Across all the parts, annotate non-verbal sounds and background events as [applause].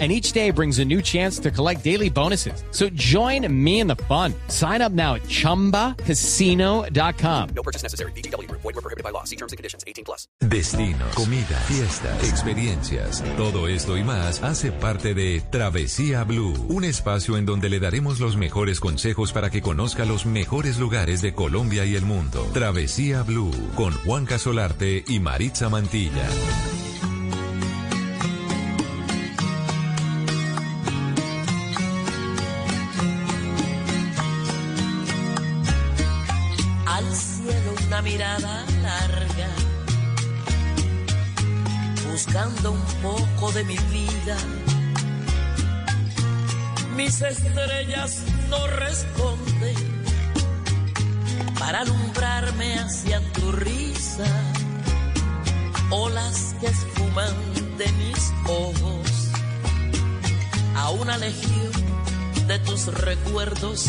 and each day brings a new chance to collect daily bonuses. So join me in the fun. Sign up now at ChumbaCasino.com. No purchase necessary. BGW. Void were prohibited by law. See terms and conditions. 18 plus. Destinos, comida, fiestas, experiencias. Todo esto y más hace parte de Travesía Blue, un espacio en donde le daremos los mejores consejos para que conozca los mejores lugares de Colombia y el mundo. Travesía Blue con Juan Casolarte y Maritza Mantilla. Una mirada larga, buscando un poco de mi vida. Mis estrellas no responden para alumbrarme hacia tu risa, olas que esfuman de mis ojos a una legión de tus recuerdos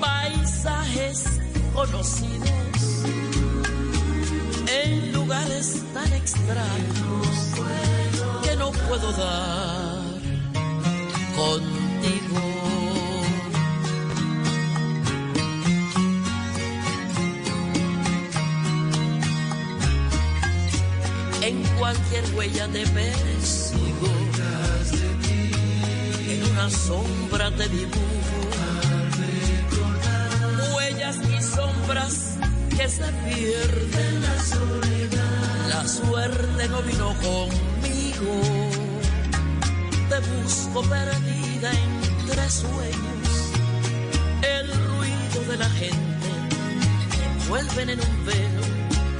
paisajes conocidos en lugares tan extraños que no puedo dar contigo. En cualquier huella persigo en una sombra te dibujo. Huellas y sombras que se pierden. La soledad la suerte no vino conmigo. Te busco perdida entre sueños. El ruido de la gente me envuelven en un velo.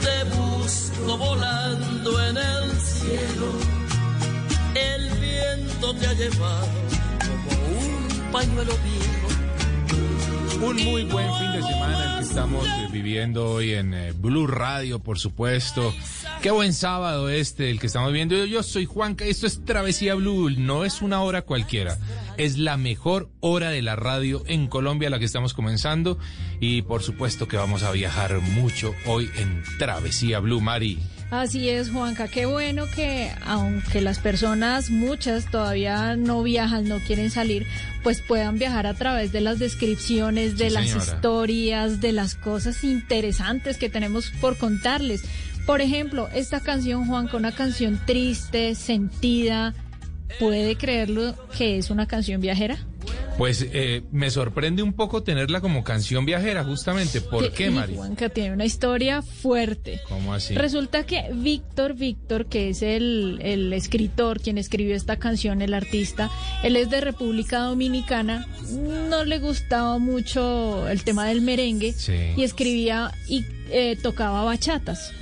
Te busco volando en el cielo. El viento te ha llevado Un muy buen fin de semana el que estamos eh, viviendo hoy en eh, Blue Radio, por supuesto. Qué buen sábado este, el que estamos viendo. Yo soy Juanca, esto es Travesía Blue, no es una hora cualquiera. Es la mejor hora de la radio en Colombia, la que estamos comenzando. Y por supuesto que vamos a viajar mucho hoy en Travesía Blue, Mari. Así es, Juanca. Qué bueno que aunque las personas, muchas todavía no viajan, no quieren salir, pues puedan viajar a través de las descripciones, de Sí, las señora. historias, de las cosas interesantes que tenemos por contarles. Por ejemplo, esta canción, Juanca, una canción triste, sentida. ¿Puede creerlo que es una canción viajera? Pues eh, me sorprende un poco tenerla como canción viajera, justamente. ¿Por qué, Mari? Juanca tiene una historia fuerte. ¿Cómo así? Resulta que Víctor Víctor, que es el, el escritor, quien escribió esta canción, el artista, él es de República Dominicana, no le gustaba mucho el tema del merengue Sí. y escribía y eh, tocaba bachatas.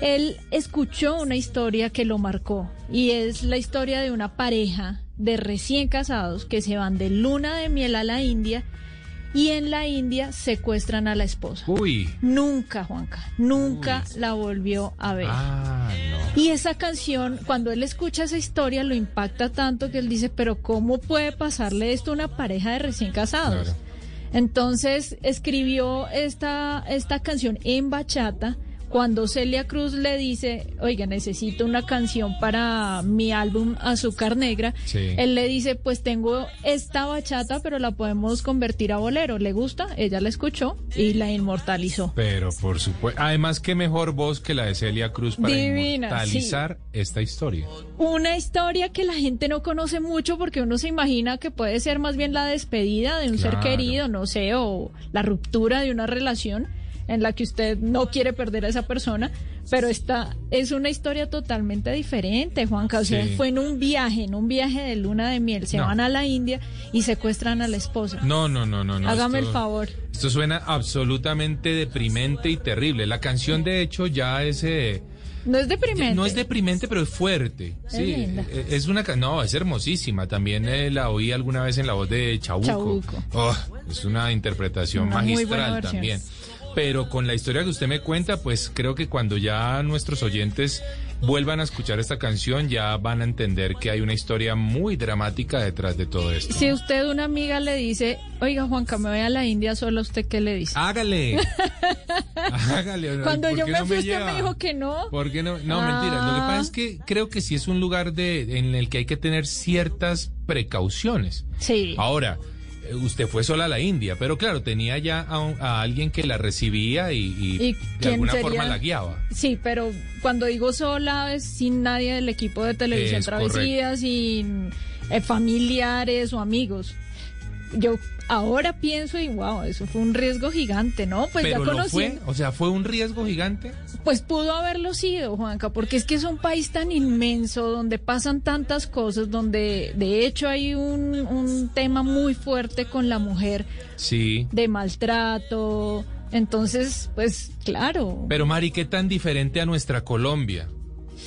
Él escuchó una historia que lo marcó y es la historia de una pareja de recién casados que se van de luna de miel a la India y en la India secuestran a la esposa. Uy. Nunca, Juanca, nunca la volvió a ver. Ah, no. Y esa canción, cuando él escucha esa historia, lo impacta tanto que él dice, pero ¿cómo puede pasarle esto a una pareja de recién casados? Claro. Entonces escribió esta, esta canción en bachata Cuando Celia Cruz le dice, oiga, necesito una canción para mi álbum Azúcar Negra, Sí. él le dice, pues tengo esta bachata, pero la podemos convertir a bolero. ¿Le gusta? Ella la escuchó y la inmortalizó. Pero por supuesto, además qué mejor voz que la de Celia Cruz para Divina, inmortalizar esta historia. Una historia que la gente no conoce mucho porque uno se imagina que puede ser más bien la despedida de un ser querido, no sé, o la ruptura de una relación en la que usted no quiere perder a esa persona, pero esta es una historia totalmente diferente, Juanca. O sea, Sí. fue en un viaje, en un viaje de luna de miel. Se No. van a la India y secuestran a la esposa. No, no, no, no, no. Hágame esto- el favor. Esto suena absolutamente deprimente y terrible. La canción, de hecho, ya es... eh, No es deprimente. No es deprimente, pero es fuerte. Sí, linda. eh, es una no, es hermosísima. También eh, la oí alguna vez en la voz de Chabuco. Chabuco. Oh, es una interpretación Una magistral también. Pero con la historia que usted me cuenta, pues creo que cuando ya nuestros oyentes vuelvan a escuchar esta canción, ya van a entender que hay una historia muy dramática detrás de todo esto. Si usted una amiga le dice, oiga Juanca, me voy a la India sola, ¿usted qué le dice? Hágale. [laughs] Hágale. Cuando ¿por yo me no fui, usted lleva? me dijo que no. ¿Por qué no? No, Ah. mentira. Lo que pasa es que creo que sí es un lugar de, en el que hay que tener ciertas precauciones. Sí. Ahora, usted fue sola a la India, pero claro, tenía ya a, un- a alguien que la recibía y, y ¿Y de alguna sería? forma la guiaba. Sí, pero cuando digo sola es sin nadie del equipo de televisión Es Travesía, sin eh, familiares o amigos. Yo ahora pienso y wow, eso fue un riesgo gigante, ¿no? Pues pero ya lo fue, o sea, fue un riesgo gigante. pues pudo haberlo sido, Juanca, porque es que es un país tan inmenso donde pasan tantas cosas, donde de hecho hay un, un tema muy fuerte con la mujer Sí. de maltrato. Entonces, pues claro. Pero Mari, ¿qué tan diferente a nuestra Colombia?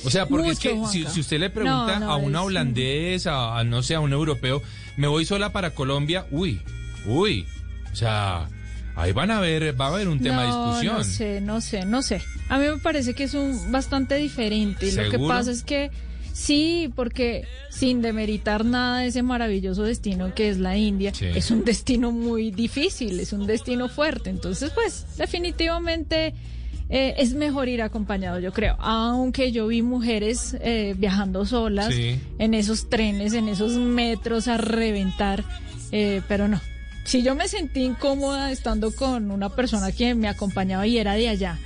O sea, porque es que si, usted le pregunta No, no, a una es- holandés, a, a, no sé, a un europeo, me voy sola para Colombia, uy, uy, o sea, ahí van a ver, va a haber un tema de discusión. No sé, no sé, no sé. A mí me parece que es un bastante diferente. Y lo que ¿Seguro? pasa es que sí, porque sin demeritar nada de ese maravilloso destino que es la India, Sí. es un destino muy difícil, es un destino fuerte. Entonces, pues, definitivamente eh, es mejor ir acompañado, yo creo. Aunque yo vi mujeres eh, viajando solas Sí. en esos trenes, en esos metros a reventar, eh, pero no. Si yo me sentí incómoda estando con una persona que me acompañaba y era de allá,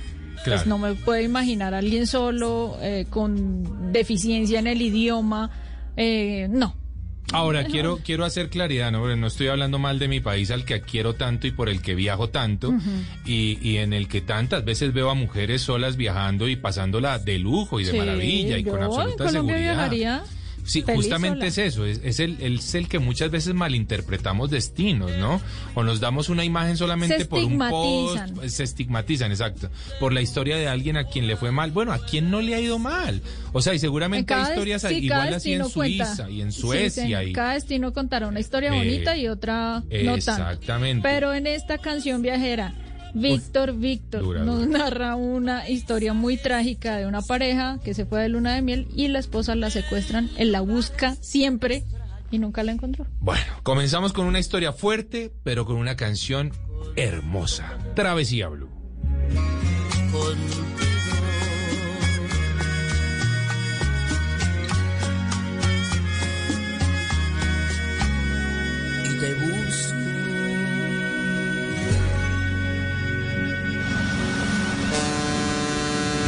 Claro. pues no me puedo imaginar a alguien solo, eh, con deficiencia en el idioma, eh, no. Ahora, quiero, quiero hacer claridad, ¿no? Porque no estoy hablando mal de mi país al que quiero tanto y por el que viajo tanto, y, y en el que tantas veces veo a mujeres solas viajando y pasándola de lujo y de Sí, maravilla y con absoluta en Colombia seguridad. viajaría Sí, feliz justamente es eso, es, es el, es el que muchas veces malinterpretamos destinos, ¿no? O nos damos una imagen solamente por un post, estigmatizan. se estigmatizan, exacto, por la historia de alguien a quien le fue mal. Bueno, ¿a quién no le ha ido mal? O sea, y En seguramente hay historias sí, igual así en cuenta. Suiza y en Sí, Suecia. sí, y... Cada destino contará una historia Eh, bonita y otra no tanto. exactamente. Pero en esta canción viajera, Víctor Víctor dura, nos dura. narra una historia muy trágica de una pareja que se fue de luna de miel y la esposa la secuestran. Él la busca siempre y nunca la encontró. Bueno, comenzamos con una historia fuerte, pero con una canción hermosa. Travesía Blue.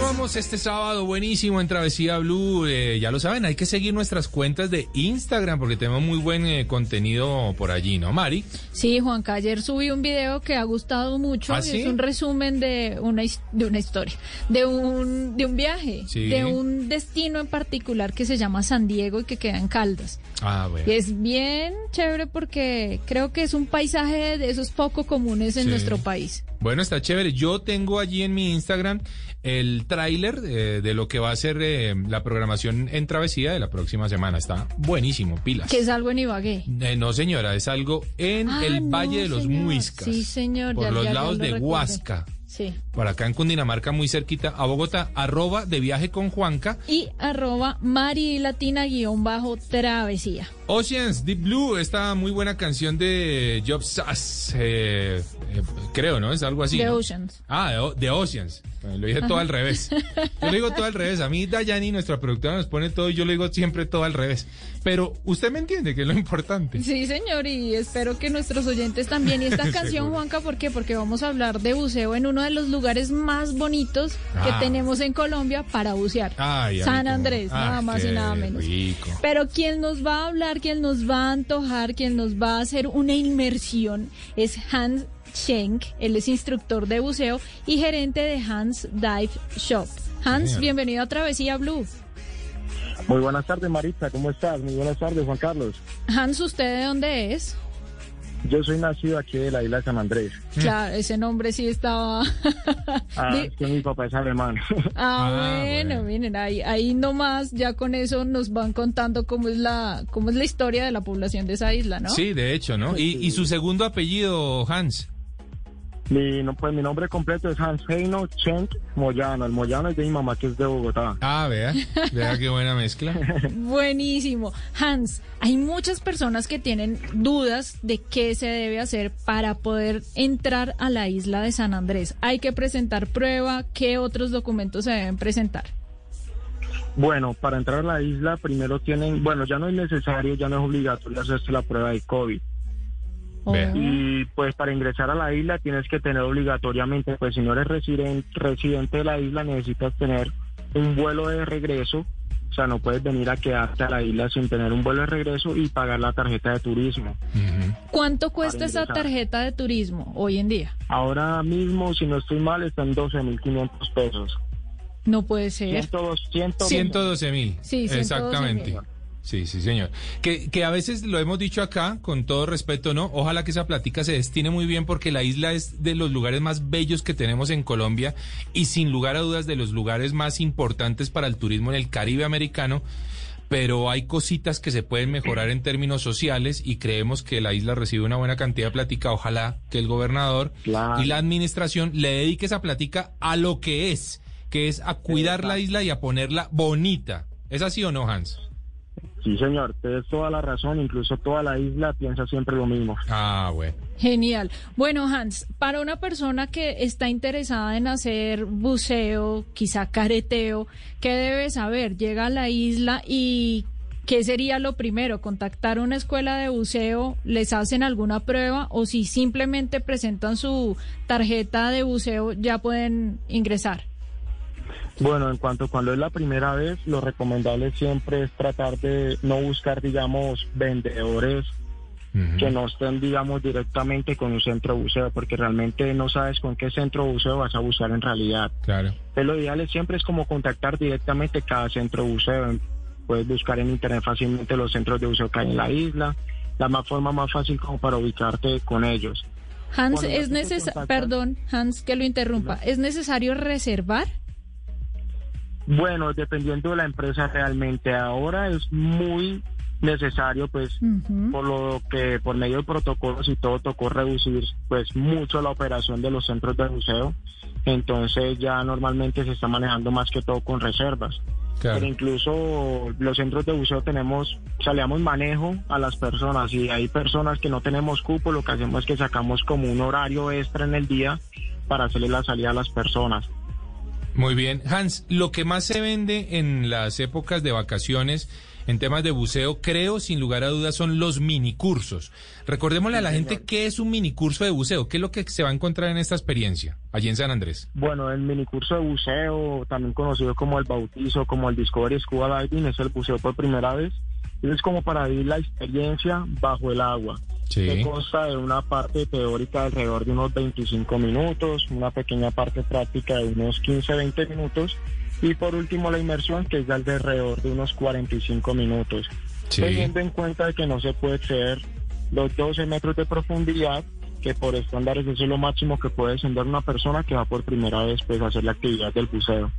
Continuamos este sábado buenísimo en Travesía Blue. Eh, ya lo saben, hay que seguir nuestras cuentas de Instagram porque tenemos muy buen eh, contenido por allí, ¿no, Mari? Sí, Juanca, ayer subí un video que ha gustado mucho. ¿Ah, y sí? Es un resumen de una, de una historia, de un, de un viaje, Sí. de un destino en particular que se llama San Diego y que queda en Caldas. Ah, bueno. Y es bien chévere porque creo que es un paisaje de esos poco comunes en Sí. nuestro país. Bueno, está chévere. Yo tengo allí en mi Instagram el tráiler eh, de lo que va a ser eh, la programación en Travesía de la próxima semana. Está buenísimo, pilas. Que es algo en Ibagué. Eh, no, señora, es algo en Ah, el no, Valle de los señor. Muiscas. Sí, señor, Por ya- los ya- ya lados lo de. Huasca. Sí. Por acá en Cundinamarca, muy cerquita a Bogotá, arroba de viaje con Juanca. Y arroba Mari Latina guion bajo travesía. Oceans Deep Blue, esta muy buena canción de Job Sass, eh, eh, creo, ¿no? Es algo así. The ¿no? Oceans. Ah, de, de Oceans. Eh, Lo dije todo al revés. Yo lo digo todo al revés. A mí Dayani, nuestra productora, nos pone todo y yo lo digo siempre todo al revés. Pero usted me entiende que es lo importante. Sí, señor, y espero que nuestros oyentes también. Y esta [laughs] canción. Juanca, ¿por qué? Porque vamos a hablar de buceo en uno de los lugares más bonitos Ah. que tenemos en Colombia para bucear. Ay, San Andrés, Ah, nada más y nada menos. rico. Pero quien nos va a hablar, quien nos va a antojar, quien nos va a hacer una inmersión es Hans Schenk. Él es instructor de buceo y gerente de Hans Dive Shop. Hans, Señor. bienvenido a Travesía Blue. Muy buenas tardes, Maritza, ¿cómo estás? Muy buenas tardes, Juan Carlos. Hans, ¿usted de dónde es? Yo soy nacido aquí de la isla de San Andrés. Claro, ese nombre sí estaba. Ah, [laughs] es que mi papá es alemán. [laughs] Ah, Ah, bueno, bueno. miren, ahí, ahí nomás, ya con eso nos van contando cómo es la, cómo es la historia de la población de esa isla, ¿no? Sí, de hecho, ¿no? Y, y su segundo apellido, Hans. Mi, no, pues, mi nombre completo es Hans Heino Schenk Moyano. El Moyano es de mi mamá, que es de Bogotá. Ah, vea, vea qué buena mezcla. [laughs] Buenísimo. Hans, hay muchas personas que tienen dudas de qué se debe hacer para poder entrar a la isla de San Andrés. Hay que presentar prueba, ¿qué otros documentos se deben presentar? Bueno, para entrar a la isla primero tienen, bueno, ya no es necesario, ya no es obligatorio hacerse la prueba de COVID. Y pues para ingresar a la isla tienes que tener obligatoriamente, pues si no eres residen- residente de la isla necesitas tener un vuelo de regreso, o sea, no puedes venir a quedarte a la isla sin tener un vuelo de regreso y pagar la tarjeta de turismo. ¿Cuánto cuesta esa tarjeta de turismo hoy en día? Ahora mismo, si no estoy mal, están 12.500 pesos. No puede ser. 102, 100, 112 mil. Sí, 112.000. Exactamente. Sí, sí, señor. Que, que a veces lo hemos dicho acá, con todo respeto, ¿no? Ojalá que esa plática se destine muy bien porque la isla es de los lugares más bellos que tenemos en Colombia y sin lugar a dudas de los lugares más importantes para el turismo en el Caribe americano. Pero hay cositas que se pueden mejorar en términos sociales y creemos que la isla recibe una buena cantidad de plática. Ojalá que el gobernador Claro. y la administración le dedique esa plática a lo que es, que es a cuidar la isla y a ponerla bonita. ¿Es así o no, Hans? Sí, señor, tienes toda la razón, incluso toda la isla piensa siempre lo mismo. Ah, bueno. Genial. Bueno, Hans, para una persona que está interesada en hacer buceo, quizá careteo, ¿qué debe saber? Llega a la isla y ¿qué sería lo primero? ¿Contactar una escuela de buceo? ¿Les hacen alguna prueba? ¿O si simplemente presentan su tarjeta de buceo ya pueden ingresar? Bueno, en cuanto cuando es la primera vez, lo recomendable siempre es tratar de no buscar, digamos, vendedores que no estén, digamos, directamente con un centro de buceo, porque realmente no sabes con qué centro de buceo vas a bucear en realidad. Claro. Entonces, lo ideal es siempre es como contactar directamente cada centro de buceo. Puedes buscar en internet fácilmente los centros de buceo que hay en la isla. La más forma más fácil como para ubicarte con ellos. Hans, Cuando es necesario, perdón, Hans, que lo interrumpa, ¿es necesario reservar? Bueno, dependiendo de la empresa realmente. Ahora es muy necesario, pues por lo que por medio de protocolos y todo tocó reducir pues mucho la operación de los centros de buceo. Entonces ya normalmente se está manejando más que todo con reservas. Claro. Pero incluso los centros de buceo tenemos, o damos manejo a las personas y hay personas que no tenemos cupo, lo que hacemos es que sacamos como un horario extra en el día para hacerle la salida a las personas. Muy bien. Hans, lo que más se vende en las épocas de vacaciones en temas de buceo, creo sin lugar a dudas, son los minicursos. Recordémosle a la gente qué es un minicurso de buceo, qué es lo que se va a encontrar en esta experiencia allí en San Andrés. Bueno, el minicurso de buceo, también conocido como el bautizo, como el Discovery Scuba Diving, es el buceo por primera vez. Es como para vivir la experiencia bajo el agua. Sí. que consta de una parte teórica de alrededor de unos 25 minutos, una pequeña parte práctica de unos 15-20 minutos y por último la inmersión que es de alrededor de unos 45 minutos. Sí. Teniendo en cuenta que no se puede exceder los 12 metros de profundidad, que por estándares eso es lo máximo que puede descender una persona que va por primera vez pues, a hacer la actividad del buceo.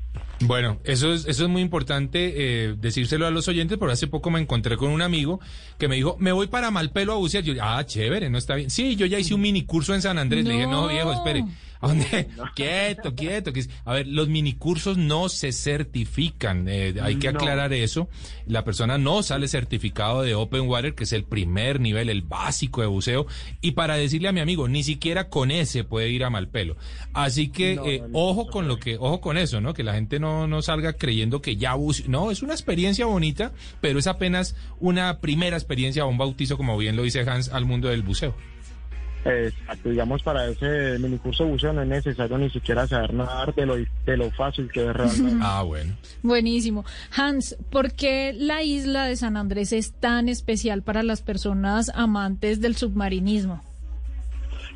Bueno, eso es, eso es muy importante eh, decírselo a los oyentes, porque hace poco me encontré con un amigo que me dijo, me voy para Malpelo a bucear. Yo, ah, chévere, no está bien. Sí, yo ya hice un minicurso en San Andrés. Le dije, no, No. viejo, espere. ¿A dónde? [laughs] Quieto, quieto. que es- A ver, los minicursos no se certifican. eh, hay que No. aclarar eso. La persona no sale certificado de Open Water, que es el primer nivel, el básico de buceo. Y para decirle a mi amigo, ni siquiera con ese puede ir a Malpelo. Así que, No, eh, no, no, ojo no con lo que, ojo con eso, ¿no? Que la gente no, no salga creyendo que ya buce- No, es una experiencia bonita, pero es apenas una primera experiencia o un bautizo, como bien lo dice Hans, al mundo del buceo. Exacto, digamos para ese minicurso de buceo no es necesario ni siquiera saber nadar de lo, de lo fácil que es realmente. [laughs] Ah, bueno. Buenísimo. Hans, ¿por qué la isla de San Andrés es tan especial para las personas amantes del submarinismo?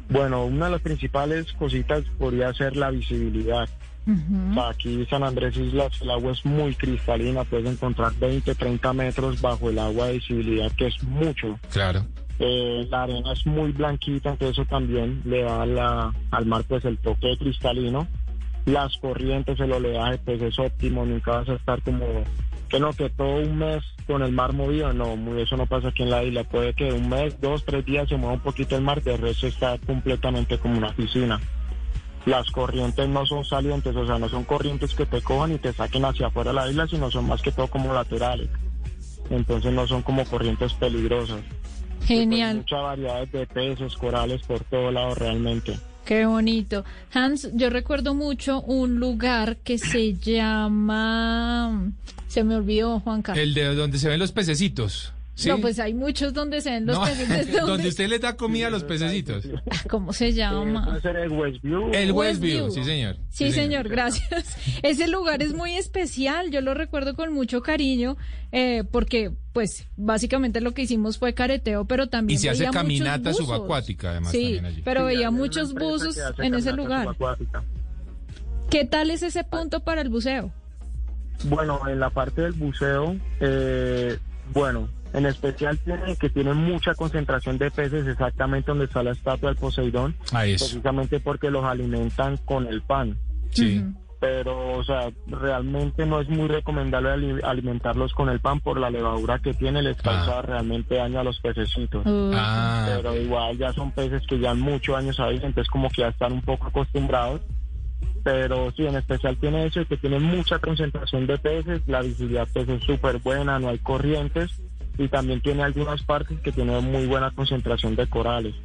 Bueno, una de las principales cositas podría ser la visibilidad. Ujú. O sea, aquí San Andrés Islas, el agua es muy cristalina, puedes encontrar 20, 30 metros bajo el agua de visibilidad, que es mucho. Claro. Eh, la arena es muy blanquita, entonces eso también le da la- al mar pues el toque cristalino. Las corrientes, el oleaje pues es óptimo, nunca vas a estar como que no, que todo un mes con el mar movido, no, eso no pasa aquí en la isla, puede que un mes, dos, tres días se mueva un poquito el mar, de resto está completamente como una piscina. Las corrientes no son salientes, o sea, no son corrientes que te cojan y te saquen hacia afuera de la isla, sino son más que todo como laterales. Entonces no son como corrientes peligrosas. Hay Genial, mucha variedad de peces, corales por todo lado realmente. qué bonito. Hans, yo recuerdo mucho un lugar que se llama... Se me olvidó, Juanca. El de donde se ven los pececitos. ¿Sí? No, pues hay muchos donde se ven los No, peces. ¿Desde [laughs] donde usted le da comida a los pececitos. [laughs] ¿Cómo se Eh, llama? ser el Westview. El Westview. Westview, sí señor. Sí, señor, gracias. [laughs] Ese lugar es muy especial, yo lo recuerdo con mucho cariño, eh, porque pues básicamente lo que hicimos fue careteo, pero también Y se hace veía caminata subacuática, además, Sí, también allí. pero Sí, veía muchos buzos en ese lugar. subacuática. ¿Qué tal es ese punto para el buceo? Bueno, en la parte del buceo, eh, bueno, en especial tiene que tiene mucha concentración de peces exactamente donde está la estatua del Poseidón, Ahí es. precisamente porque los alimentan con el pan. Sí. Pero, o sea, realmente no es muy recomendable ali- alimentarlos con el pan por la levadura que tiene, les causa Ah. realmente daño a los pececitos. Uy, Ah, pero igual ya son peces que ya han muchos años ahí, entonces como que ya están un poco acostumbrados. Pero sí, en especial tiene eso, que tiene mucha concentración de peces, la visibilidad pues es súper buena, no hay corrientes y también tiene algunas partes que tienen muy buena concentración de corales.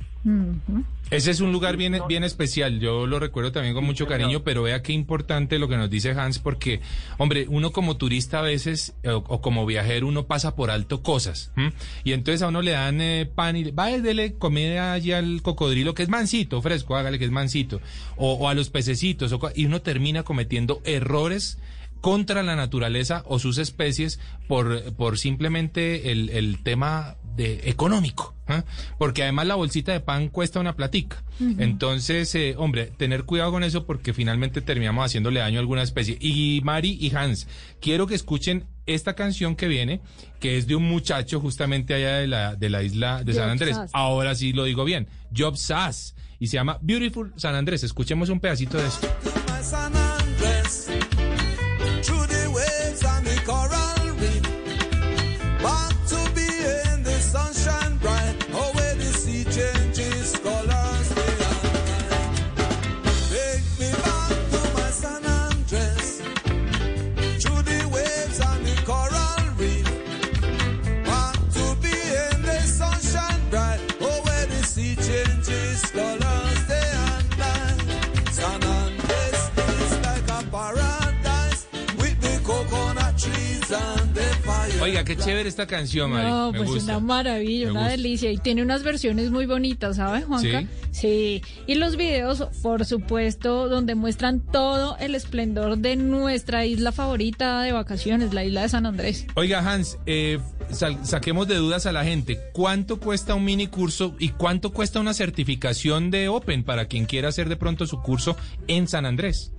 Ese es un lugar bien, bien especial, yo lo recuerdo también con mucho cariño, pero vea qué importante lo que nos dice Hans, porque, hombre, uno como turista a veces, eh, o, o como viajero, uno pasa por alto cosas, ¿m? y entonces a uno le dan eh, pan y va, dele comida allí al cocodrilo, que es mansito, fresco, hágale que es mansito, o, o a los pececitos, o y uno termina cometiendo errores contra la naturaleza o sus especies por, por simplemente el, el tema de económico, ¿ah? porque además la bolsita de pan cuesta una platica. Entonces, eh, hombre, tener cuidado con eso porque finalmente terminamos haciéndole daño a alguna especie. Y Mari y Hans, quiero que escuchen esta canción que viene, que es de un muchacho justamente allá de la, de la isla de San Andrés. Sass. Ahora sí lo digo bien, Job Sass, y se llama Beautiful San Andrés. Escuchemos un pedacito de esto. or Oiga, qué chévere esta canción, Mari. No, Me pues gusta. una maravilla, Me una gusta. delicia. Y tiene unas versiones muy bonitas, ¿sabes, Juanca? Sí. Y los videos, por supuesto, donde muestran todo el esplendor de nuestra isla favorita de vacaciones, la isla de San Andrés. Oiga, Hans, eh, saquemos de dudas a la gente. ¿Cuánto cuesta un mini curso y cuánto cuesta una certificación de Open para quien quiera hacer de pronto su curso en San Andrés?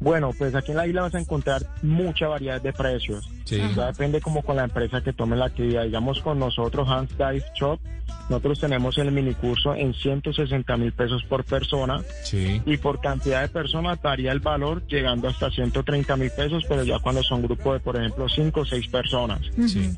Bueno, pues aquí en la isla vas a encontrar mucha variedad de precios. Sí. Depende como con la empresa que tome la actividad. Digamos con nosotros, Hans Dive Shop, nosotros tenemos el minicurso en 160 mil pesos por persona Sí. y por cantidad de personas varía el valor llegando hasta 130 mil pesos, pero ya cuando son grupos de, por ejemplo, 5 o 6 personas. Sí.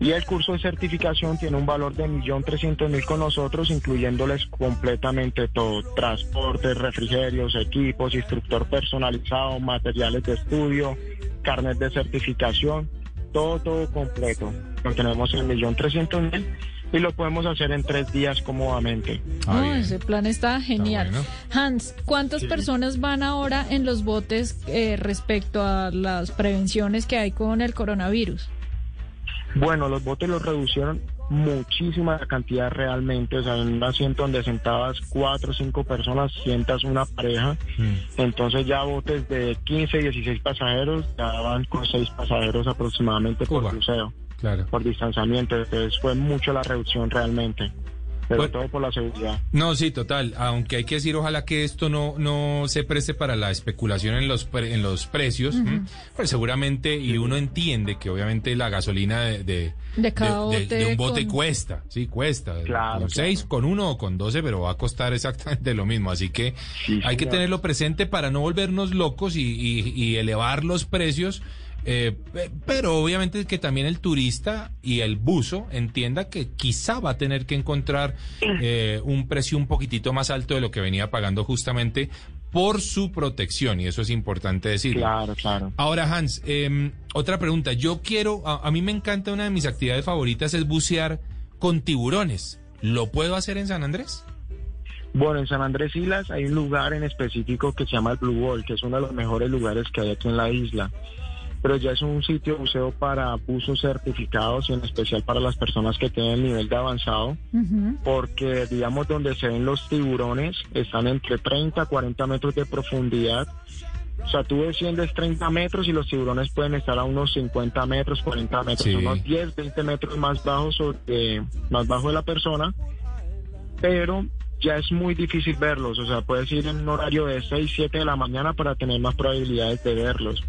Y el curso de certificación tiene un valor de 1.300.000 con nosotros, incluyéndoles completamente todo, transporte, refrigerios, equipos, instructor personalizado, materiales de estudio, carnet de certificación, todo, todo completo. Lo tenemos en 1.300.000 y lo podemos hacer en tres días cómodamente. Ah, ese plan está genial. bueno. Hans, ¿cuántas personas van ahora en los botes eh, respecto a las prevenciones que hay con el coronavirus? Bueno, los botes los reducieron muchísima la cantidad realmente, o sea, en un asiento donde sentabas cuatro o cinco personas, sientas una pareja, Mm. entonces ya botes de 15, 16 pasajeros, ya van con seis pasajeros aproximadamente por Uva. crucero, Claro. por distanciamiento, entonces fue mucho la reducción realmente, pero Bueno. todo por la seguridad. No, sí, total. Aunque hay que decir, ojalá que esto no, no se preste para la especulación en los, pre- en los precios. Pues seguramente, y uno entiende que obviamente la gasolina de, de, De cada de- de- de bote un bote con- cuesta, sí, cuesta. Claro, con seis, con uno o con doce, pero va a costar exactamente lo mismo. Así que Sí, hay que tenerlo presente para no volvernos locos y, y- y elevar los precios. Eh, pe- pero obviamente que también el turista y el buzo entienda que quizá va a tener que encontrar eh, un precio un poquitito más alto de lo que venía pagando justamente por su protección y eso es importante decirlo. Claro, claro. Ahora, Hans, eh, otra pregunta. Yo quiero, a, a mí me encanta una de mis actividades favoritas es bucear con tiburones. ¿Lo puedo hacer en San Andrés? Bueno, en San Andrés Islas hay un lugar en específico que se llama el Blue Ball, que es uno de los mejores lugares que hay aquí en la isla. Pero ya es un sitio buceo para buzos certificados y en especial para las personas que tienen nivel de avanzado, porque digamos donde se ven los tiburones están entre 30 a 40 metros de profundidad. O sea, tú desciendes 30 metros y los tiburones pueden estar a unos 50 metros, 40 metros, Sí. unos 10, 20 metros más bajo, sobre- más bajo de la persona pero ya es muy difícil verlos. O sea, puedes ir en un horario de 6, 7 de la mañana para tener más probabilidades de verlos.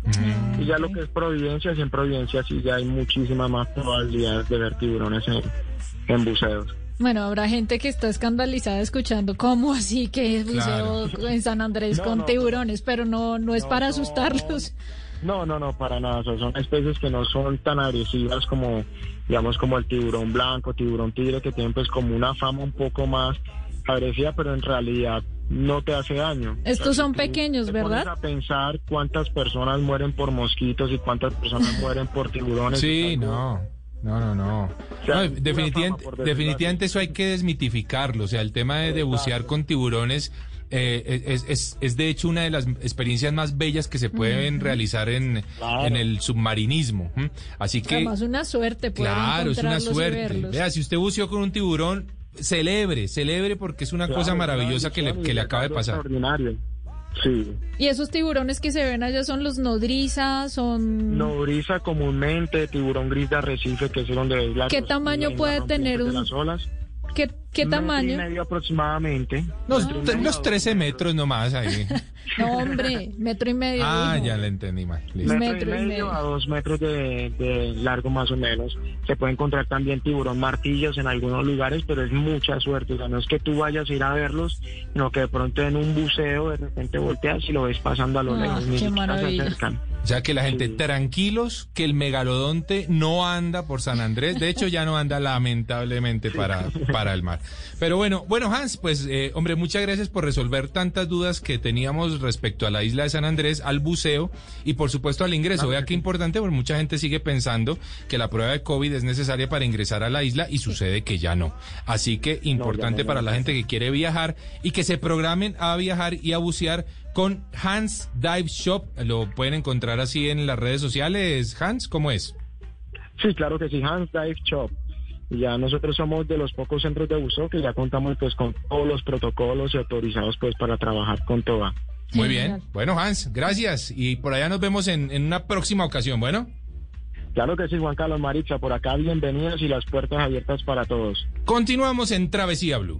Y ya lo que es Providencia, sí, en Providencia sí ya hay muchísimas más probabilidades de ver tiburones en, en buceos. Bueno, habrá gente que está escandalizada escuchando cómo así que es Claro. buceo en San Andrés No, con no, tiburones, pero no, no es no, para asustarlos. No, no, no, para nada. O sea, son especies que no son tan agresivas como, digamos, como el tiburón blanco, tiburón tigre, que tienen pues como una fama un poco más agresiva, pero en realidad no te hace daño. Estos si son tú pequeños, te ¿verdad? pones a pensar cuántas personas mueren por mosquitos y cuántas personas [laughs] mueren por tiburones. Sí, no. No, no, no. sea, No, definitivamente, definitivamente eso hay que desmitificarlo. O sea, el tema de, de bucear con tiburones eh, es, es, es de hecho una de las experiencias más bellas que se pueden realizar en, Claro. en el submarinismo. Así que... Además, una suerte poder Claro, es una suerte. Vea, si usted buceó con un tiburón, celebre, celebre porque es una Claro, cosa es maravillosa que le, que le es acaba de pasar. Extraordinario. Sí. Y esos tiburones que se ven allá son los nodrizas, son... Nodriza comúnmente, tiburón gris de arrecife, que es donde veis la ¿Qué tamaño puede tener de un- las olas. ¿Qué, qué Metro tamaño? y medio aproximadamente. Unos, medio unos a dos 13 metros nomás ahí. [laughs] No, hombre, metro y medio. Ah, ya le entendí mal. Listo. Metro, Metro y y medio, a dos metros de, de largo más o menos. Se puede encontrar también tiburón martillos en algunos lugares, pero es mucha suerte. O sea, no es que tú vayas a ir a verlos, sino que de pronto en un buceo de repente volteas y lo ves pasando a lo Ah, lejos. Qué se maravilla. acercan. O sea que la gente Sí. tranquilos, que el megalodonte no anda por San Andrés. De hecho, ya no anda lamentablemente para, para el mar. Pero bueno, bueno, Hans, pues, eh, hombre, muchas gracias por resolver tantas dudas que teníamos respecto a la isla de San Andrés, al buceo y por supuesto al ingreso. Vea qué importante, porque mucha gente sigue pensando que la prueba de COVID es necesaria para ingresar a la isla y sucede que ya no. Así que importante no, para no, la no. gente que quiere viajar y que se programen a viajar y a bucear con Hans Dive Shop. Lo pueden encontrar así en las redes sociales. Hans, ¿cómo es? Sí, claro que sí, Hans Dive Shop. Y ya nosotros somos de los pocos centros de uso que ya contamos pues con todos los protocolos y autorizados pues para trabajar con TOA. Muy bien. Bueno, Hans, gracias. Y por allá nos vemos en, en una próxima ocasión, ¿bueno? Claro que sí, Juan Carlos Maritza, por acá bienvenidos y las puertas abiertas para todos. Continuamos en Travesía Blue.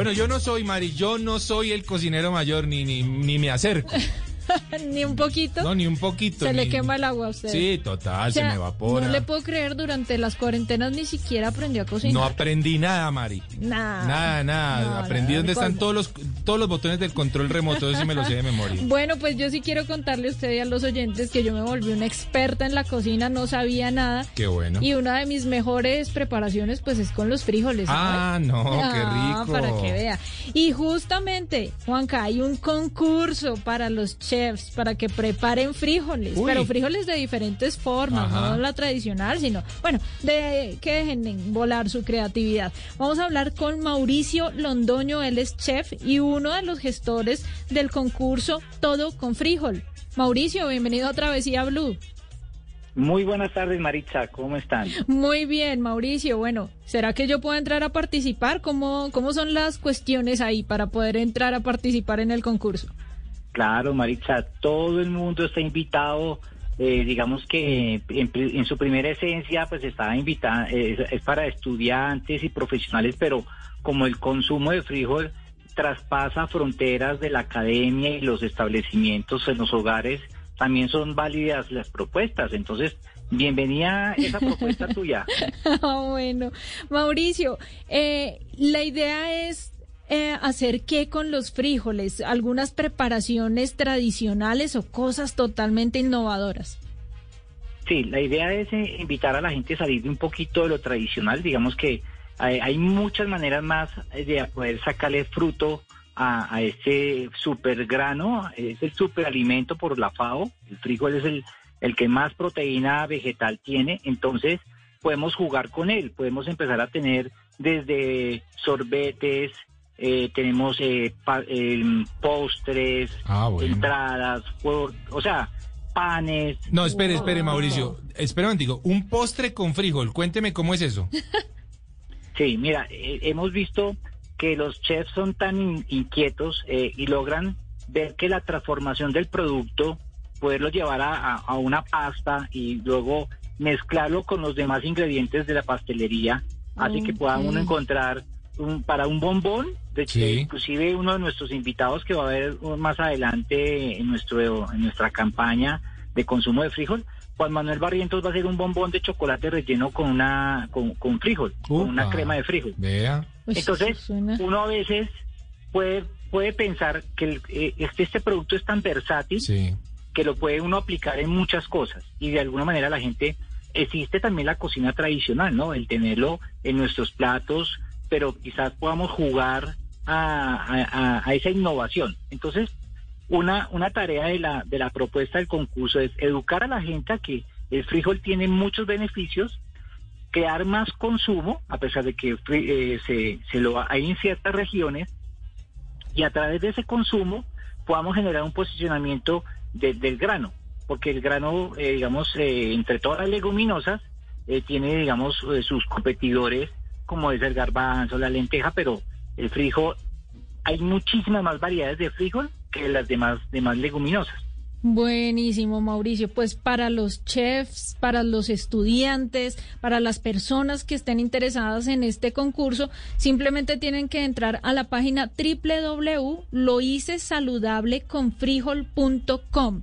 Bueno, yo no soy, Mari, yo no soy el cocinero mayor, ni, ni, ni me acerco. [laughs] [laughs] Ni un poquito. No, ni un poquito. se le quema el agua a usted. Sí, total, O sea, se me evapora. No le puedo creer, durante las cuarentenas ni siquiera aprendió a cocinar. No aprendí nada, Mari. Nada. Nada, nada. No, Aprendí dónde están todos los, todos los botones del control remoto, eso sí me lo sé de memoria. [laughs] Bueno, pues yo sí quiero contarle a usted y a los oyentes que yo me volví una experta en la cocina, no sabía nada. Qué bueno. Y una de mis mejores preparaciones pues es con los frijoles. Ah, no, [laughs] qué Ah, rico. Para que vea. Y justamente, Juanca, hay un concurso para los chefs para que preparen frijoles, Uy. pero frijoles de diferentes formas, Ajá. no la tradicional, sino, bueno, de que dejen en volar su creatividad. Vamos a hablar con Mauricio Londoño, él es chef y uno de los gestores del concurso Todo con Frijol. Mauricio, bienvenido a Travesía Blue. Muy buenas tardes, Maritza, ¿cómo están? Muy bien, Mauricio. Bueno, ¿será que yo puedo entrar a participar? ¿Cómo, ¿Cómo son las cuestiones ahí para poder entrar a participar en el concurso? Claro, Maritza, todo el mundo está invitado. eh, digamos que en su primera esencia, pues está invitada, es, es para estudiantes y profesionales, pero como el consumo de frijol traspasa fronteras de la academia y los establecimientos en los hogares, también son válidas las propuestas. Entonces, bienvenida esa propuesta tuya. [laughs] Ah, bueno, Mauricio, eh, la idea es eh, hacer qué con los frijoles, algunas preparaciones tradicionales o cosas totalmente innovadoras. Sí, la idea es eh, invitar a la gente a salir de un poquito de lo tradicional. Digamos que hay, muchas maneras más eh, de poder sacarle fruto a, a este supergrano. Es el superalimento por la FAO. El frijol es el, el que más proteína vegetal tiene. Entonces, podemos jugar con él. Podemos empezar a tener desde sorbetes, eh, tenemos eh, pa- em, postres, Ah, bueno. entradas, por- o sea, panes. No, espere, espere, Mauricio. Espera un momentico. Un postre con frijol. Cuénteme cómo es eso. [laughs] Sí, mira, eh, hemos visto que los chefs son tan in- inquietos eh, y logran ver que la transformación del producto, poderlo llevar a, a- a una pasta y luego mezclarlo con los demás ingredientes de la pastelería, hace que pueda uno encontrar un, para un bombón, de que Sí. inclusive uno de nuestros invitados que va a ver más adelante en, nuestro, en nuestra campaña de consumo de frijol, Juan Manuel Barrientos va a hacer un bombón de chocolate relleno con una con, con frijol, con una crema de frijol. Vea. Entonces, uno a veces puede puede pensar que el- eh, este, este producto es tan versátil Sí. que lo puede uno aplicar en muchas cosas y de alguna manera la gente existe también la cocina tradicional, ¿no? El tenerlo en nuestros platos, pero quizás podamos jugar a, esa innovación. Entonces, una, una tarea de la, de la propuesta del concurso es educar a la gente a que el frijol tiene muchos beneficios, crear más consumo, a pesar de que eh, se, se lo hay en ciertas regiones, y a través de ese consumo podamos generar un posicionamiento de- del grano, porque el grano, eh, digamos, eh, entre todas las leguminosas, eh, tiene, digamos, sus competidores, como es el garbanzo, la lenteja, pero el frijol, hay muchísimas más variedades de frijol que las demás, demás leguminosas. Buenísimo, Mauricio. Pues para los chefs, para los estudiantes, para las personas que estén interesadas en este concurso, simplemente tienen que entrar a la página www.lohicesaludableconfrijol.com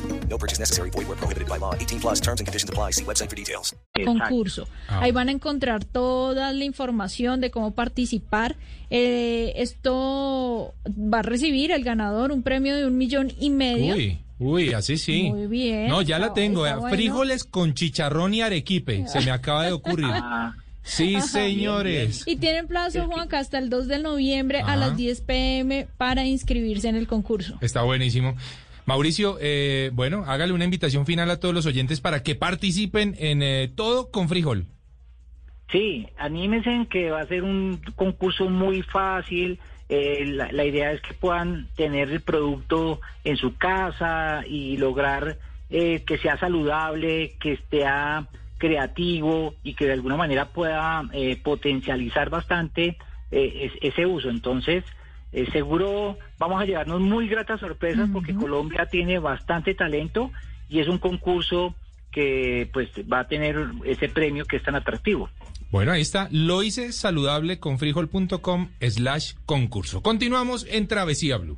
No purchase necessary. Void where prohibited by law. 18 plus terms and conditions apply. See website for details. concurso. Ah. Ahí van a encontrar toda la información de cómo participar. Eh, esto va a recibir el ganador un premio de un millón y medio. Uy, uy, así sí. Muy bien, No, ya la tengo. eh, bueno. Frijoles con chicharrón y arequipe. Se me acaba de ocurrir. [laughs] Sí, Ajá. señores. Y tienen plazo, Juanca, hasta el 2 de noviembre a las 10 pm para inscribirse en el concurso. Está buenísimo. Mauricio, eh, bueno, hágale una invitación final a todos los oyentes para que participen en eh, todo con frijol. Sí, anímense en que va a ser un concurso muy fácil. Eh, la, la idea es que puedan tener el producto en su casa y lograr eh, que sea saludable, que esté creativo y que de alguna manera pueda eh, potencializar bastante eh, es- ese uso. Entonces, eh, seguro vamos a llevarnos muy gratas sorpresas porque Colombia tiene bastante talento y es un concurso que pues va a tener ese premio que es tan atractivo. Bueno, ahí está. Lo hice saludable con frijol.com slash concurso. Continuamos en Travesía Blue.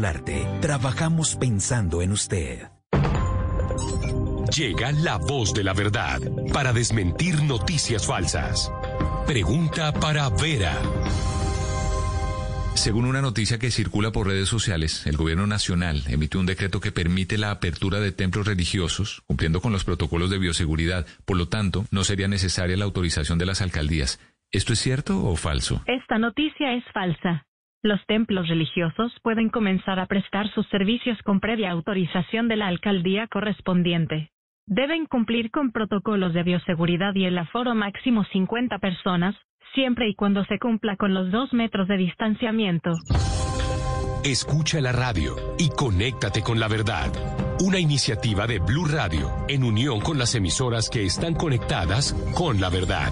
Solarte, trabajamos pensando en usted. Llega la voz de la verdad para desmentir noticias falsas. Pregunta para Vera. Según una noticia que circula por redes sociales, el gobierno nacional emitió un decreto que permite la apertura de templos religiosos, cumpliendo con los protocolos de bioseguridad. Por lo tanto, no sería necesaria la autorización de las alcaldías. ¿Esto es cierto o falso? Esta noticia es falsa. Los templos religiosos pueden comenzar a prestar sus servicios con previa autorización de la alcaldía correspondiente. Deben cumplir con protocolos de bioseguridad y el aforo máximo 50 personas, siempre y cuando se cumpla con los dos metros de distanciamiento. Escucha la radio y conéctate con la verdad. Una iniciativa de Blue Radio en unión con las emisoras que están conectadas con la verdad.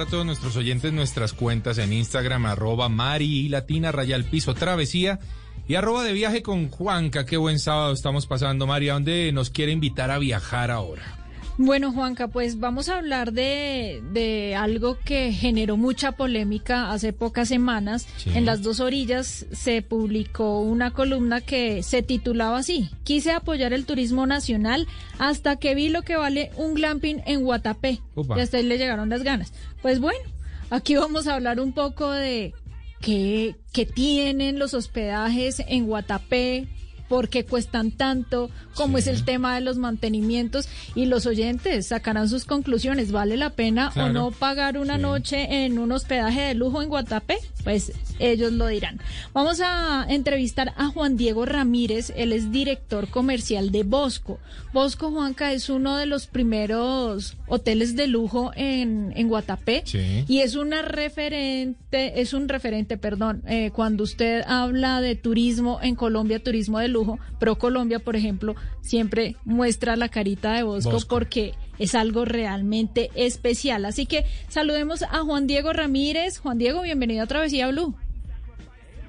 A todos nuestros oyentes nuestras cuentas en Instagram, arroba Mari Latina, raya al piso, travesía y arroba de viaje con Juanca. Qué buen sábado estamos pasando, Mari. ¿A dónde nos quiere invitar a viajar ahora? Bueno, Juanca, pues vamos a hablar de, de algo que generó mucha polémica hace pocas semanas. Sí. En las dos orillas se publicó una columna que se titulaba así, quise apoyar el turismo nacional hasta que vi lo que vale un glamping en Guatapé. Upa. Y hasta ahí le llegaron las ganas. Pues bueno, aquí vamos a hablar un poco de qué, qué tienen los hospedajes en Guatapé, por qué cuestan tanto, cómo es el tema de los mantenimientos y los oyentes sacarán sus conclusiones. ¿Vale la pena Claro. o no pagar una noche en un hospedaje de lujo en Guatapé? Pues ellos lo dirán. Vamos a entrevistar a Juan Diego Ramírez, él es director comercial de Bosco. Bosco, Juanca, es uno de los primeros hoteles de lujo en, en Guatapé Sí. y es una referente, es un referente, perdón, eh, cuando usted habla de turismo en Colombia, turismo de lujo, Pro Colombia, por ejemplo, siempre muestra la carita de Bosco, Bosco. porque es algo realmente especial. Así que saludemos a Juan Diego Ramírez. Juan Diego, bienvenido a Travesía Blue.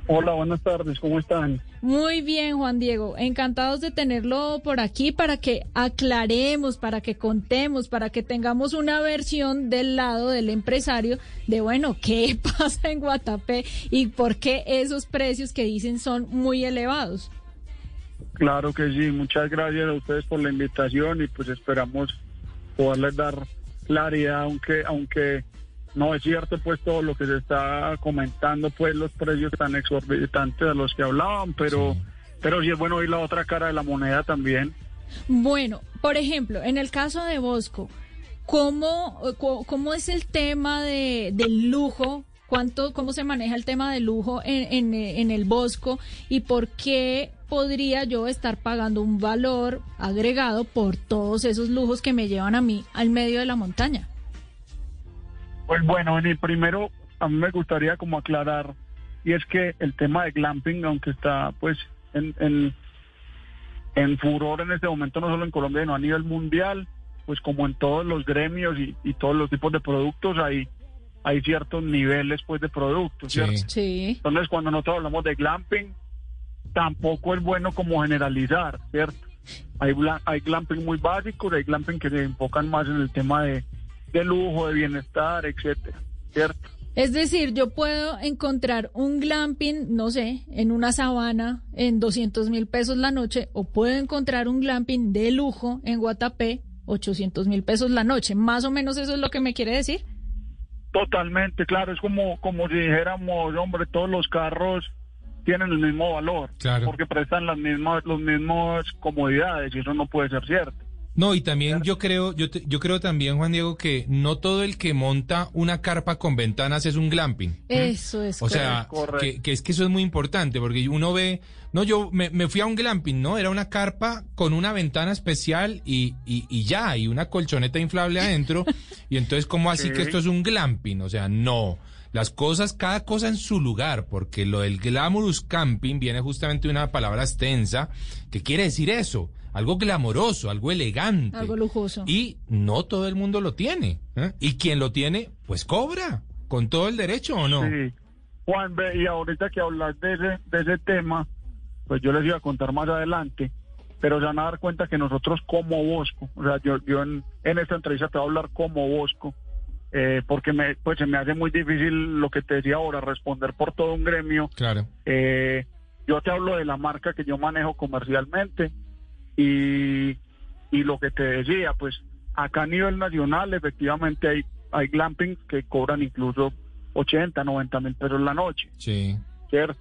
Hola, buenas tardes, ¿cómo están? Muy bien, Juan Diego. Encantados de tenerlo por aquí para que aclaremos, para que contemos, para que tengamos una versión del lado del empresario de, bueno, qué [laughs] pasa en Guatapé y por qué esos precios que dicen son muy elevados. Claro que sí, muchas gracias a ustedes por la invitación y pues esperamos poderles dar claridad, aunque aunque no es cierto pues todo lo que se está comentando, pues los precios tan exorbitantes de los que hablaban, pero pero sí es bueno oír la otra cara de la moneda también. Bueno, por ejemplo, en el caso de Bosco, ¿cómo, cómo es el tema de, del lujo? ¿Cuánto, ¿Cómo se maneja el tema del lujo en, en, en el Bosco? ¿Y por qué podría yo estar pagando un valor agregado por todos esos lujos que me llevan a mí al medio de la montaña? Pues bueno, Eni, primero a mí me gustaría como aclarar, y es que el tema de glamping, aunque está pues en, en, en furor en este momento, no solo en Colombia, sino a nivel mundial, pues como en todos los gremios y, y todos los tipos de productos, hay, hay ciertos niveles pues de productos, ¿cierto? Sí. Entonces cuando nosotros hablamos de glamping, tampoco es bueno como generalizar, ¿cierto? Hay, hay glamping muy básicos, hay glamping que se enfocan más en el tema de, de lujo, de bienestar, etcétera, ¿cierto? Es decir, yo puedo encontrar un glamping, no sé, en una sabana en 200 mil pesos la noche, o puedo encontrar un glamping de lujo en Guatapé, 800 mil pesos la noche. Más o menos eso es lo que me quiere decir. Totalmente, claro, es como, como si dijéramos, hombre, todos los carros tienen el mismo valor, Claro. porque prestan las mismas, los mismos comodidades y eso no puede ser cierto. No, y también yo creo, yo, te- yo creo también, Juan Diego, que no todo el que monta una carpa con ventanas es un glamping. Eso es. O sea, correcto. que, que es que eso es muy importante, porque uno ve, no, yo me, me fui a un glamping, ¿no? Era una carpa con una ventana especial y, y, y ya, y una colchoneta inflable adentro. [laughs] y entonces, ¿cómo así Sí. que esto es un glamping? O sea, no. Las cosas, cada cosa en su lugar, porque lo del glamorous camping viene justamente de una palabra extensa que quiere decir eso, algo glamoroso, algo elegante. Algo lujoso. Y no todo el mundo lo tiene. ¿eh? Y quien lo tiene, pues cobra, con todo el derecho o no. Sí. Juan, ve, y ahorita que hablas de ese, de ese tema, pues yo les iba a contar más adelante, pero se van a dar cuenta que nosotros como Bosco, o sea, yo, yo en, en esta entrevista te voy a hablar como Bosco, eh, porque me, pues se me hace muy difícil lo que te decía ahora, responder por todo un gremio. Claro. Eh, yo te hablo de la marca que yo manejo comercialmente y, y lo que te decía, pues acá a nivel nacional efectivamente hay, hay glampings que cobran incluso 80, 90 mil pesos la noche, Sí. ¿cierto?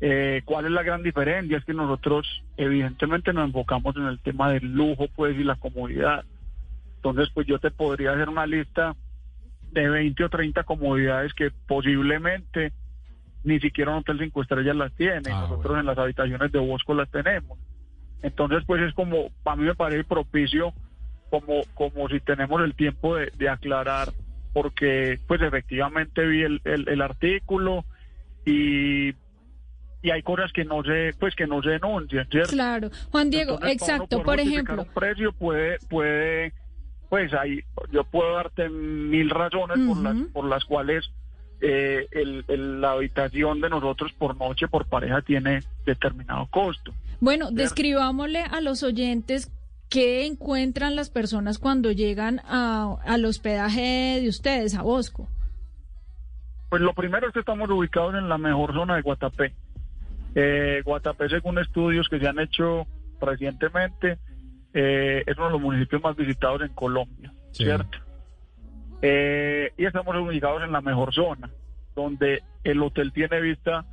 Eh, ¿Cuál es la gran diferencia? Es que nosotros evidentemente nos enfocamos en el tema del lujo pues y la comodidad. Entonces pues yo te podría hacer una lista de 20 o 30 comodidades que posiblemente ni siquiera un hotel cinco estrellas las tiene. Nosotros en las habitaciones de Bosco las tenemos. Entonces, pues es como, a mí me parece propicio, como, como si tenemos el tiempo de, de aclarar, porque pues efectivamente vi el, el, el artículo y, y hay cosas que no se, pues que no se denuncian, ¿cierto? Claro. Juan Diego, Entonces, exacto. Por ejemplo, un precio puede, puede, pues ahí yo puedo darte mil razones por las por las cuales eh, el- el- la habitación de nosotros por noche por pareja tiene determinado costo. Bueno, describámosle a los oyentes qué encuentran las personas cuando llegan a- al hospedaje de ustedes, a Bosco. Pues lo primero es que estamos ubicados en la mejor zona de Guatapé. Eh, Guatapé, según estudios que se han hecho recientemente, eh, es uno de los municipios más visitados en Colombia, ¿cierto? Eh, y estamos ubicados en la mejor zona, donde el hotel tiene vista,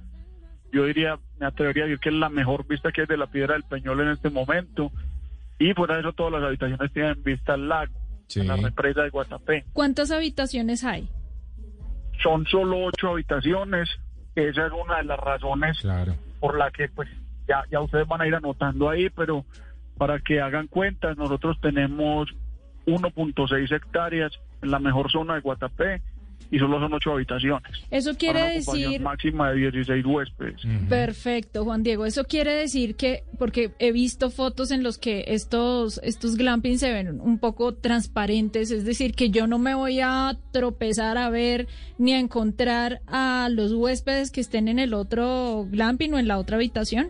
yo diría, me atrevería a decir que es la mejor vista que hay de la Piedra del Peñol en este momento. Y fuera de eso, todas las habitaciones tienen vista al lago, a la represa de Guatapé. ¿Cuántas habitaciones hay? son solo ocho habitaciones. Esa es una de las razones por la que pues ya, ya ustedes van a ir anotando ahí, pero para que hagan cuentas, nosotros tenemos 1.6 hectáreas en la mejor zona de Guatapé y solo son ocho habitaciones. Eso Para quiere una decir... máxima de 16 huéspedes. Perfecto, Juan Diego. Eso quiere decir que, porque he visto fotos en los que estos, estos glampings se ven un poco transparentes, es decir, que yo no me voy a tropezar a ver ni a encontrar a los huéspedes que estén en el otro glamping o en la otra habitación.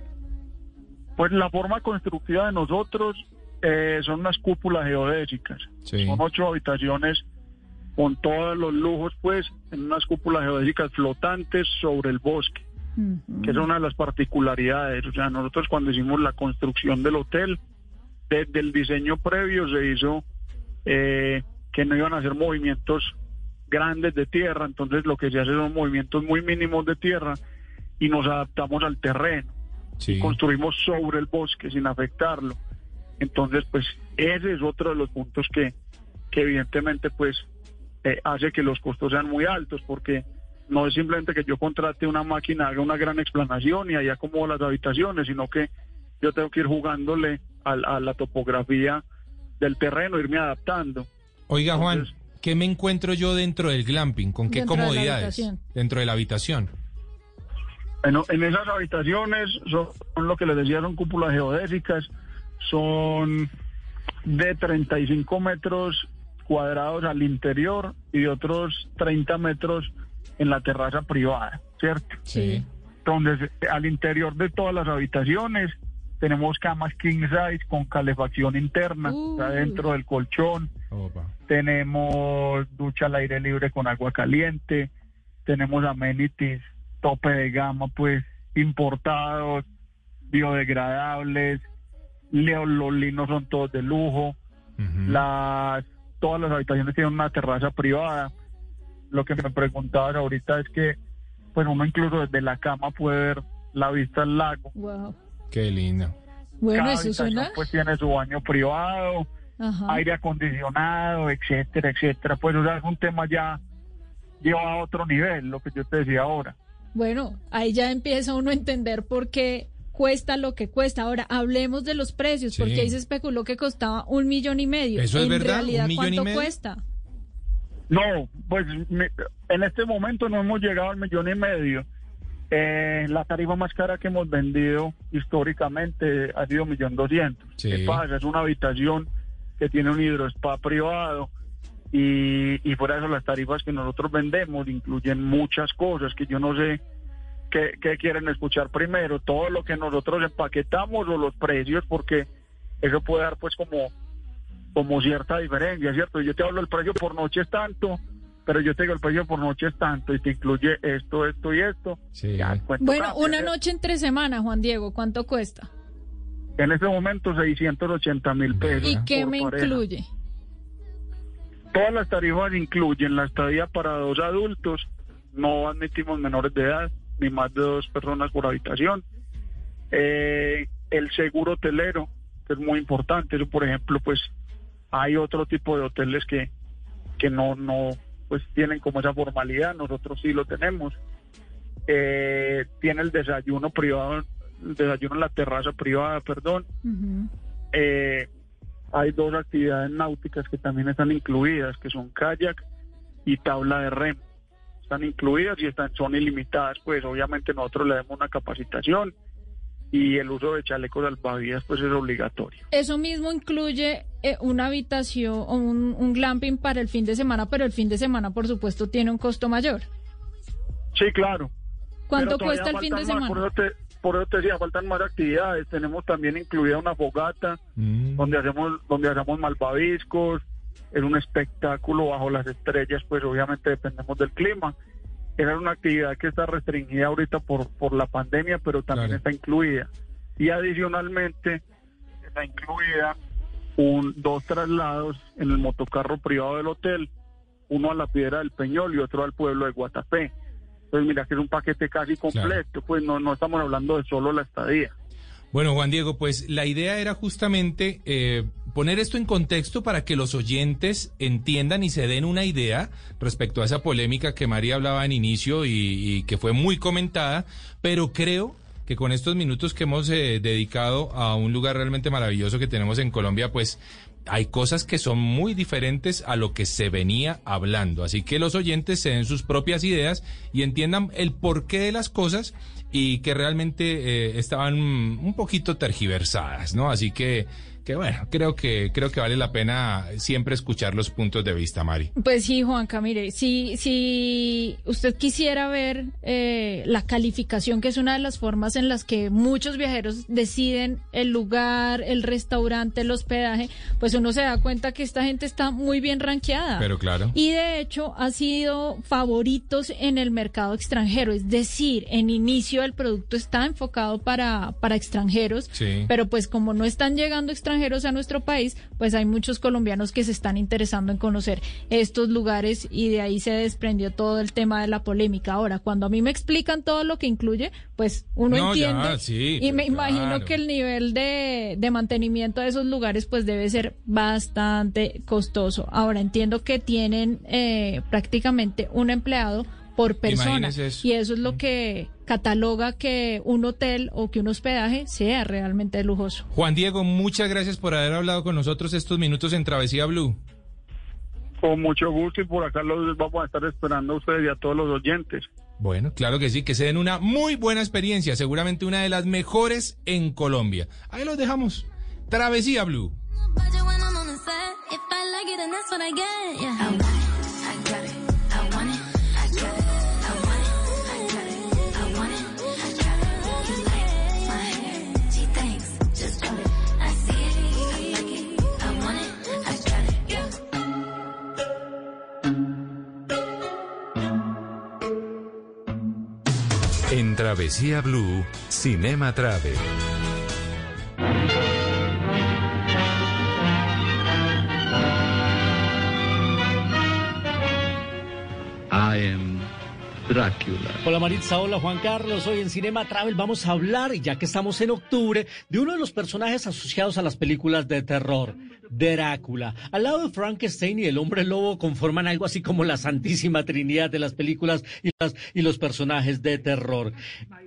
Pues la forma constructiva de nosotros eh, son unas cúpulas geodésicas. Son ocho habitaciones con todos los lujos, pues, en unas cúpulas geodésicas flotantes sobre el bosque, que es una de las particularidades. O sea, nosotros cuando hicimos la construcción del hotel, desde el diseño previo se hizo eh, que no iban a hacer movimientos grandes de tierra, entonces lo que se hace son movimientos muy mínimos de tierra y nos adaptamos al terreno. Construimos sobre el bosque sin afectarlo. Entonces, pues ese es otro de los puntos que, que evidentemente pues eh, hace que los costos sean muy altos, porque no es simplemente que yo contrate una máquina, haga una gran explanación y ahí acomodo las habitaciones, sino que yo tengo que ir jugándole a, la topografía del terreno, irme adaptando. Oiga, Juan, ¿qué me encuentro yo dentro del glamping? ¿Con qué Dentro comodidades? Dentro de la habitación. Bueno, en esas habitaciones son, son lo que les decía, son cúpulas geodésicas, son de 35 metros cuadrados al interior y de otros 30 metros en la terraza privada, ¿cierto? Sí. Entonces, al interior de todas las habitaciones tenemos camas king size con calefacción interna, sea, dentro del colchón. Tenemos ducha al aire libre con agua caliente, tenemos amenities tope de gama, pues importados, biodegradables, leo- los linos son todos de lujo, las todas las habitaciones tienen una terraza privada. Lo que me preguntabas ahorita es que, pues uno incluso desde la cama puede ver la vista al lago. Wow. Qué lindo. Bueno, Cada eso habitación, suena. pues tiene su baño privado, Ajá. aire acondicionado, etcétera, etcétera. Pues o sea, es un tema ya lleva a otro nivel, lo que yo te decía ahora. Bueno, ahí ya empieza uno a entender por qué cuesta lo que cuesta. Ahora, hablemos de los precios, Sí. porque ahí se especuló que costaba un millón y medio. ¿Eso es en verdad? ¿Un realidad, y ¿cuánto medio? cuesta? No, pues me- en este momento no hemos llegado al millón y medio. Eh, la tarifa más cara que hemos vendido históricamente ha sido millón doscientos. Sí. ¿Qué pasa? Es una habitación que tiene un hidrospa privado y, y fuera de eso las tarifas que nosotros vendemos incluyen muchas cosas que yo no sé qué, qué quieren escuchar primero, todo lo que nosotros empaquetamos o los precios, porque eso puede dar pues como como cierta diferencia, ¿cierto? Yo te hablo el precio por noche es tanto, pero yo te digo el precio por noche es tanto y te incluye esto, esto y esto. Cuento Bueno, cambia, una noche entre semana, Juan Diego, ¿cuánto cuesta? En este momento 680 mil pesos. ¿Y qué por me pareja. incluye? Todas las tarifas incluyen la estadía para dos adultos, no admitimos menores de edad, ni más de dos personas por habitación. Eh, el seguro hotelero, que es muy importante, eso por ejemplo, pues hay otro tipo de hoteles que, que no, no, pues tienen como esa formalidad, nosotros sí lo tenemos. Eh, tiene el desayuno privado, el desayuno en la terraza privada, perdón. Eh, hay dos actividades náuticas que también están incluidas, que son kayak y tabla de remo. Están incluidas y están, son ilimitadas, pues obviamente nosotros le damos una capacitación y el uso de chalecos salvavidas pues es obligatorio. Eso mismo incluye eh, una habitación o un, un glamping para el fin de semana, pero el fin de semana, por supuesto, tiene un costo mayor. Sí, claro. ¿Cuánto cuesta el fin de semana? Por eso, te, por eso te decía, faltan más actividades. Tenemos también incluida una fogata donde hacemos donde hacemos malvaviscos, es un espectáculo bajo las estrellas, pues obviamente dependemos del clima. Era una actividad que está restringida ahorita por, por la pandemia, pero también está incluida. Y adicionalmente está incluida un, dos traslados en el motocarro privado del hotel, uno a la Piedra del Peñol y otro al pueblo de Guatapé. Entonces mira que es un paquete casi completo, pues no, no estamos hablando de solo la estadía. Bueno, Juan Diego, pues la idea era justamente eh, poner esto en contexto para que los oyentes entiendan y se den una idea respecto a esa polémica que María hablaba en inicio y, y que fue muy comentada, pero creo que con estos minutos que hemos eh, dedicado a un lugar realmente maravilloso que tenemos en Colombia, pues hay cosas que son muy diferentes a lo que se venía hablando. Así que los oyentes se den sus propias ideas y entiendan el porqué de las cosas y que realmente eh, estaban un poquito tergiversadas, ¿no? Así que, que bueno, creo que, creo que vale la pena siempre escuchar los puntos de vista, Mari. Pues sí, Juanca, mire, si, si usted quisiera ver eh, la calificación, que es una de las formas en las que muchos viajeros deciden el lugar, el restaurante, el hospedaje, pues uno se da cuenta que esta gente está muy bien rankeada. Pero claro. Y de hecho ha sido favoritos en el mercado extranjero, es decir, en inicio el producto está enfocado para, para extranjeros, Sí. pero pues como no están llegando extranjeros a nuestro país, pues hay muchos colombianos que se están interesando en conocer estos lugares y de ahí se desprendió todo el tema de la polémica. Ahora, cuando a mí me explican todo lo que incluye, pues uno No, ya, entiende sí, y me pues, imagino claro. que el nivel de, de mantenimiento de esos lugares pues debe ser bastante costoso. Ahora, entiendo que tienen eh, prácticamente un empleado por persona eso. y eso es lo que cataloga que un hotel o que un hospedaje sea realmente lujoso. Juan Diego, muchas gracias por haber hablado con nosotros estos minutos en Travesía Blue. Con mucho gusto y por acá los vamos a estar esperando a ustedes y a todos los oyentes. Bueno, claro que sí, que se den una muy buena experiencia, seguramente una de las mejores en Colombia. Ahí los dejamos. Travesía Blue. En Travesía Blue, Cinema am Drácula. Hola Maritza, hola Juan Carlos, hoy en Cinema Travel vamos a hablar, ya que estamos en octubre, de uno de los personajes asociados a las películas de terror, Drácula. Al lado de Frankenstein y el hombre lobo conforman algo así como la santísima trinidad de las películas y, las- y los personajes de terror.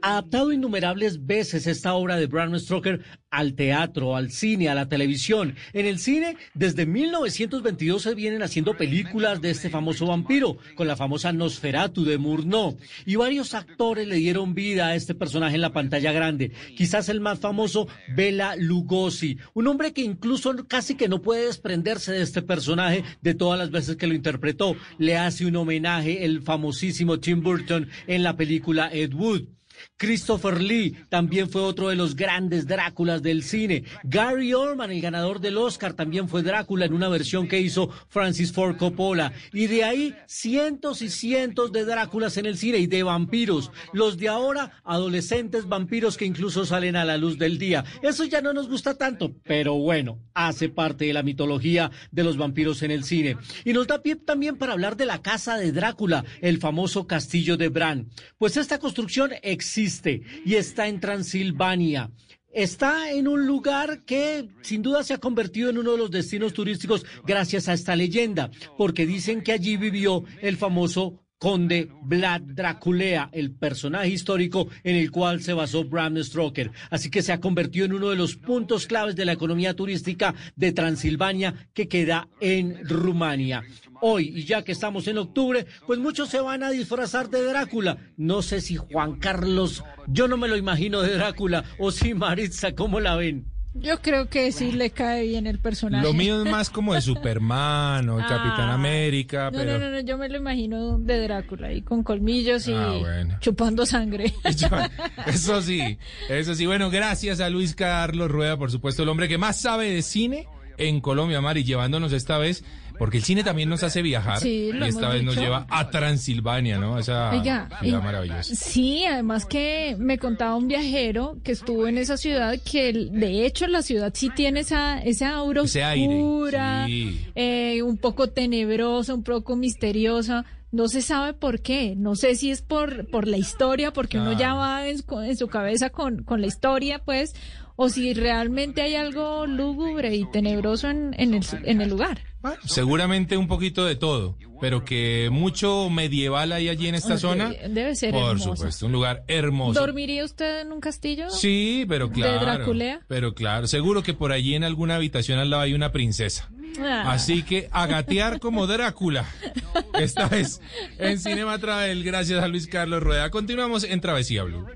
Adaptado innumerables veces esta obra de Bram Stoker al teatro, al cine, a la televisión. En el cine, desde 1922 se vienen haciendo películas de este famoso vampiro, con la famosa Nosferatu de Murnau. Y varios actores le dieron vida a este personaje en la pantalla grande. Quizás el más famoso, Bela Lugosi, un hombre que incluso casi que no puede desprenderse de este personaje de todas las veces que lo interpretó. Le hace un homenaje el famosísimo Tim Burton en la película Ed Wood. Christopher Lee también fue otro de los grandes Dráculas del cine. Gary Oldman, el ganador del Oscar, también fue Drácula en una versión que hizo Francis Ford Coppola. Y de ahí cientos y cientos de Dráculas en el cine y de vampiros. Los de ahora, adolescentes vampiros que incluso salen a la luz del día. Eso ya no nos gusta tanto, pero bueno, hace parte de la mitología de los vampiros en el cine. Y nos da pie también para hablar de la casa de Drácula, el famoso castillo de Bran. Pues esta construcción existe y está en Transilvania. Está en un lugar que sin duda se ha convertido en uno de los destinos turísticos gracias a esta leyenda, porque dicen que allí vivió el famoso conde Vlad Draculea, el personaje histórico en el cual se basó Bram Stoker. Así que se ha convertido en uno de los puntos claves de la economía turística de Transilvania que queda en Rumania. Hoy, y ya que estamos en octubre, pues muchos se van a disfrazar de Drácula. No sé si Juan Carlos, yo no me lo imagino de Drácula, o si Maritza, ¿cómo la ven? Yo creo que sí le cae bien el personaje. Lo mío es más como de Superman o de [laughs] Capitán Ah. América, No, pero... no, no, no, yo me lo imagino de Drácula ahí con colmillos y Ah, bueno. chupando sangre. [laughs] Eso sí, eso sí. Bueno, gracias a Luis Carlos Rueda, por supuesto, el hombre que más sabe de cine en Colombia, Mari, llevándonos esta vez, porque el cine también nos hace viajar. Sí, y esta vez nos lleva a Transilvania, ¿no? Esa Oiga, ciudad y- maravillosa. Sí, además que me contaba un viajero que estuvo en esa ciudad que de hecho la ciudad sí tiene esa, esa aura oscura, sí. eh, un poco tenebrosa, un poco misteriosa. No se sabe por qué. No sé si es por, por la historia, porque uno ya va en, su- en su cabeza con, con la historia, pues, o si realmente hay algo lúgubre y tenebroso en, en, el, en el lugar. Seguramente un poquito de todo, pero que mucho medieval hay allí en esta zona. Debe ser Por hermoso. supuesto, un lugar hermoso. ¿Dormiría usted en un castillo? Sí, pero ¿De claro. Draculea? Pero claro, seguro que por allí en alguna habitación al lado hay una princesa. Ah. Así que a gatear como Drácula. [laughs] Esta vez en Cinema Travel, gracias a Luis Carlos Rueda. Continuamos en Travesía Blue.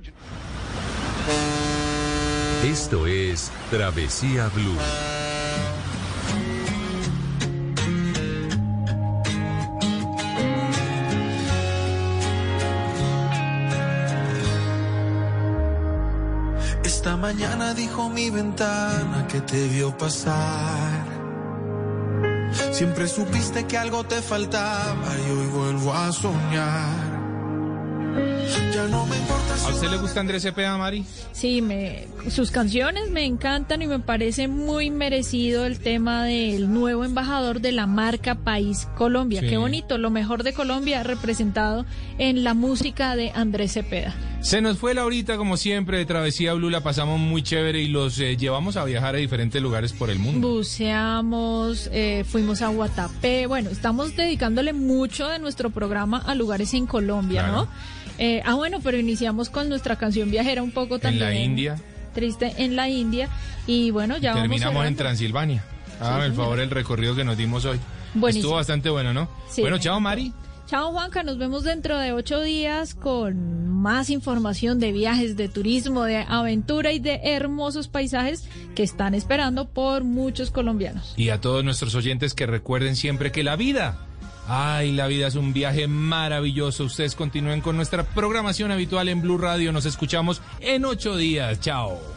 Esto es Travesía Blue. Esta mañana dijo mi ventana que te vio pasar. Siempre supiste que algo te faltaba y hoy vuelvo a soñar. ¿A usted le gusta Andrés Cepeda, Mari? Sí, me, sus canciones me encantan y me parece muy merecido el tema del nuevo embajador de la marca País Colombia. Sí. Qué bonito, lo mejor de Colombia representado en la música de Andrés Cepeda. Se nos fue la horita, como siempre, de Travesía Blue. La pasamos muy chévere y los eh, llevamos a viajar a diferentes lugares por el mundo. Buceamos, eh, fuimos a Guatapé. Bueno, estamos dedicándole mucho de nuestro programa a lugares en Colombia, Claro. ¿no? Eh, ah, bueno, pero iniciamos con nuestra canción viajera un poco En también. la India. Triste en la India. Y bueno, ya vamos Terminamos en. Transilvania. Hágame el señor. favor el recorrido que nos dimos hoy. Buenísimo. Estuvo bastante bueno, ¿no? Sí. Bueno, chao, Mari. Chao Juanca, nos vemos dentro de ocho días con más información de viajes, de turismo, de aventura y de hermosos paisajes que están esperando por muchos colombianos. Y a todos nuestros oyentes que recuerden siempre que la vida, ay, la vida es un viaje maravilloso. Ustedes continúen con nuestra programación habitual en Blue Radio. Nos escuchamos en ocho días. Chao.